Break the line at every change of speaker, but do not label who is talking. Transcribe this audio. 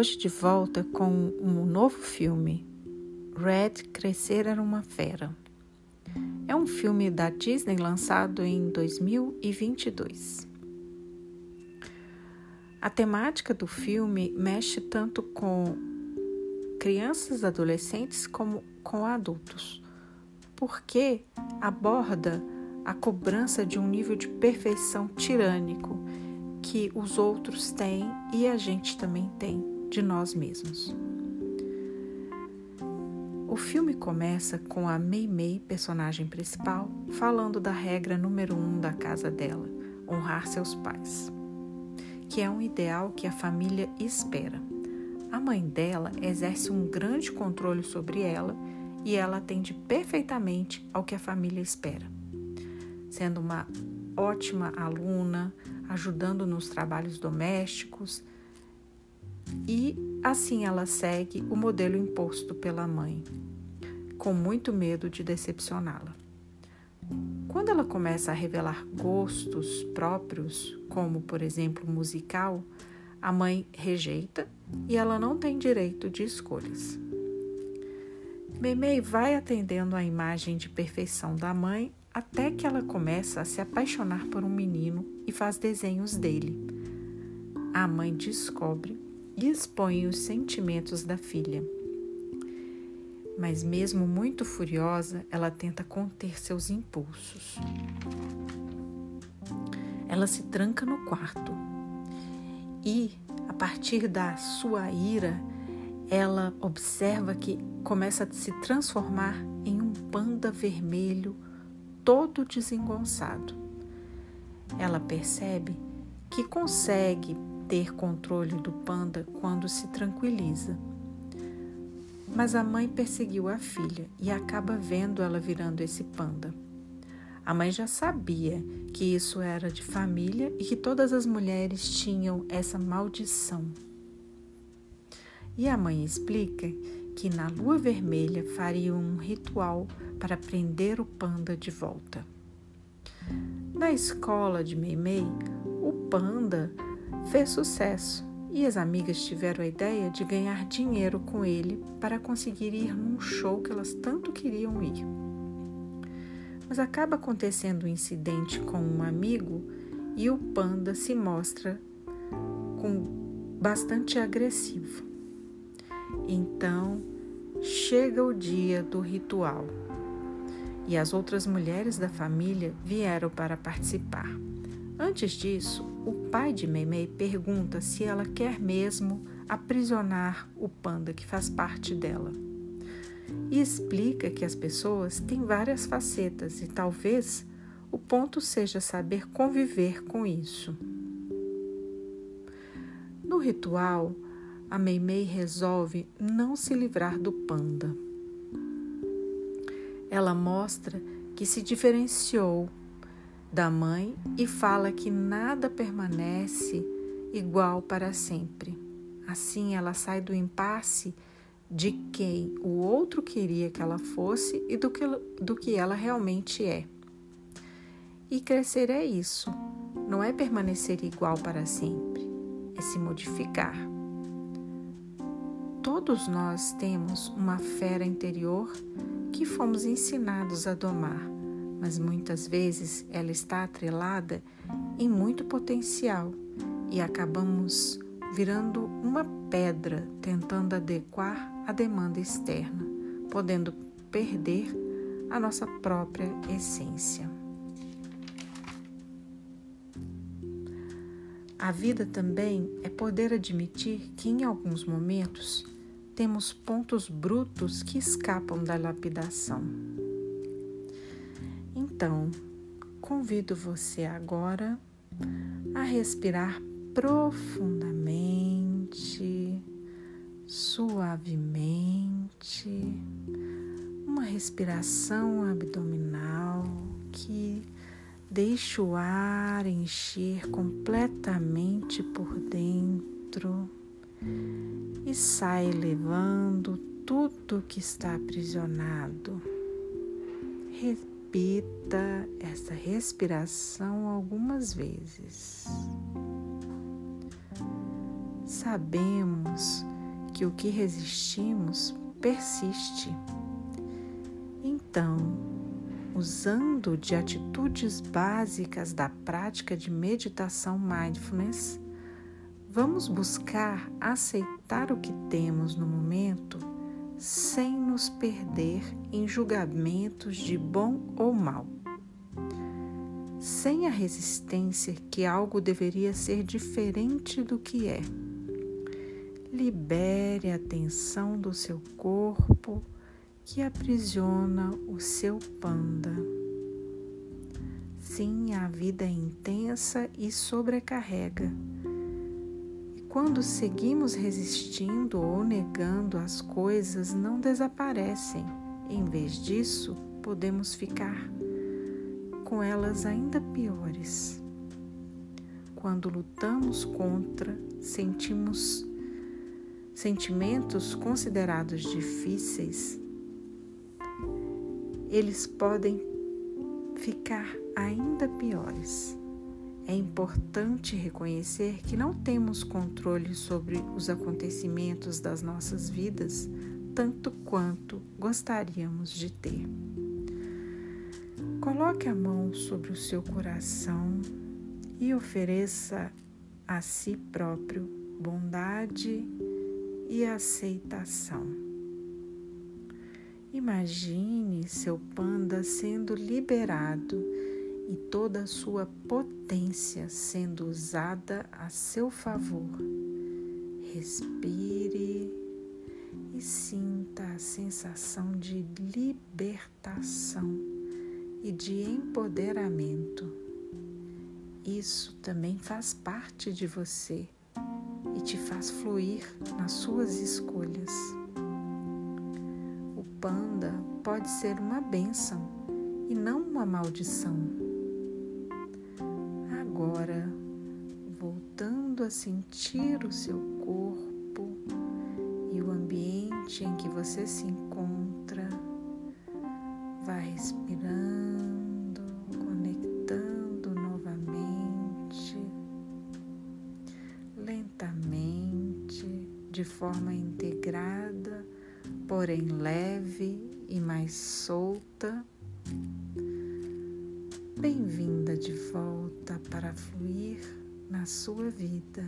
Hoje de volta com um novo filme, Red Crescer era uma Fera. É um filme da Disney lançado em 2022. A temática do filme mexe tanto com crianças adolescentes como com adultos, porque aborda a cobrança de um nível de perfeição tirânico que os outros têm e a gente também tem de nós mesmos. O filme começa com a Mei Mei, personagem principal, falando da regra número um da casa dela, honrar seus pais, que é um ideal que a família espera. A mãe dela exerce um grande controle sobre ela e ela atende perfeitamente ao que a família espera, sendo uma ótima aluna, ajudando nos trabalhos domésticos, e assim ela segue o modelo imposto pela mãe, com muito medo de decepcioná-la. Quando ela começa a revelar gostos próprios, como por exemplo musical, a mãe rejeita e ela não tem direito de escolhas. Meimei vai atendendo à imagem de perfeição da mãe até que ela começa a se apaixonar por um menino e faz desenhos dele. A mãe descobre e expõe os sentimentos da filha. Mas, mesmo muito furiosa, ela tenta conter seus impulsos. Ela se tranca no quarto e, a partir da sua ira, ela observa que começa a se transformar em um panda vermelho todo desengonçado. Ela percebe que consegue ter controle do panda quando se tranquiliza. Mas a mãe perseguiu a filha e acaba vendo ela virando esse panda. A mãe já sabia que isso era de família e que todas as mulheres tinham essa maldição. E a mãe explica que na lua vermelha fariam um ritual para prender o panda de volta. Na escola de Meimei, o panda fez sucesso e as amigas tiveram a ideia de ganhar dinheiro com ele para conseguir ir num show que elas tanto queriam ir. Mas acaba acontecendo um incidente com um amigo e o panda se mostra com bastante agressivo. Então chega o dia do ritual e as outras mulheres da família vieram para participar. Antes disso, o pai de Meimei pergunta se ela quer mesmo aprisionar o panda que faz parte dela. E explica que as pessoas têm várias facetas e talvez o ponto seja saber conviver com isso. No ritual, a Meimei resolve não se livrar do panda. Ela mostra que se diferenciou da mãe e fala que nada permanece igual para sempre. Assim, ela sai do impasse de quem o outro queria que ela fosse e do que, do que ela realmente é. E crescer é isso, não é permanecer igual para sempre, é se modificar. Todos nós temos uma fera interior que fomos ensinados a domar mas muitas vezes ela está atrelada em muito potencial e acabamos virando uma pedra tentando adequar a demanda externa, podendo perder a nossa própria essência. A vida também é poder admitir que em alguns momentos temos pontos brutos que escapam da lapidação. Então, convido você agora a respirar profundamente, suavemente, uma respiração abdominal que deixa o ar encher completamente por dentro e sai levando tudo que está aprisionado repita essa respiração algumas vezes. Sabemos que o que resistimos persiste. Então, usando de atitudes básicas da prática de meditação mindfulness, vamos buscar aceitar o que temos no momento sem nos perder em julgamentos de bom ou mal. Sem a resistência que algo deveria ser diferente do que é. Libere a tensão do seu corpo que aprisiona o seu panda. Sim, a vida é intensa e sobrecarrega. Quando seguimos resistindo ou negando, as coisas não desaparecem. Em vez disso, podemos ficar com elas ainda piores. Quando lutamos contra, sentimos sentimentos considerados difíceis, eles podem ficar ainda piores. É importante reconhecer que não temos controle sobre os acontecimentos das nossas vidas tanto quanto gostaríamos de ter. Coloque a mão sobre o seu coração e ofereça a si próprio bondade e aceitação. Imagine seu panda sendo liberado e toda a sua potência sendo usada a seu favor. Respire e sinta a sensação de libertação e de empoderamento. Isso também faz parte de você e te faz fluir nas suas escolhas panda pode ser uma bênção e não uma maldição. Agora, voltando a sentir o seu corpo e o ambiente em que você se encontra, vá respirando, conectando novamente, lentamente, de forma integrada porém leve e mais solta. Bem-vinda de volta para fluir na sua vida.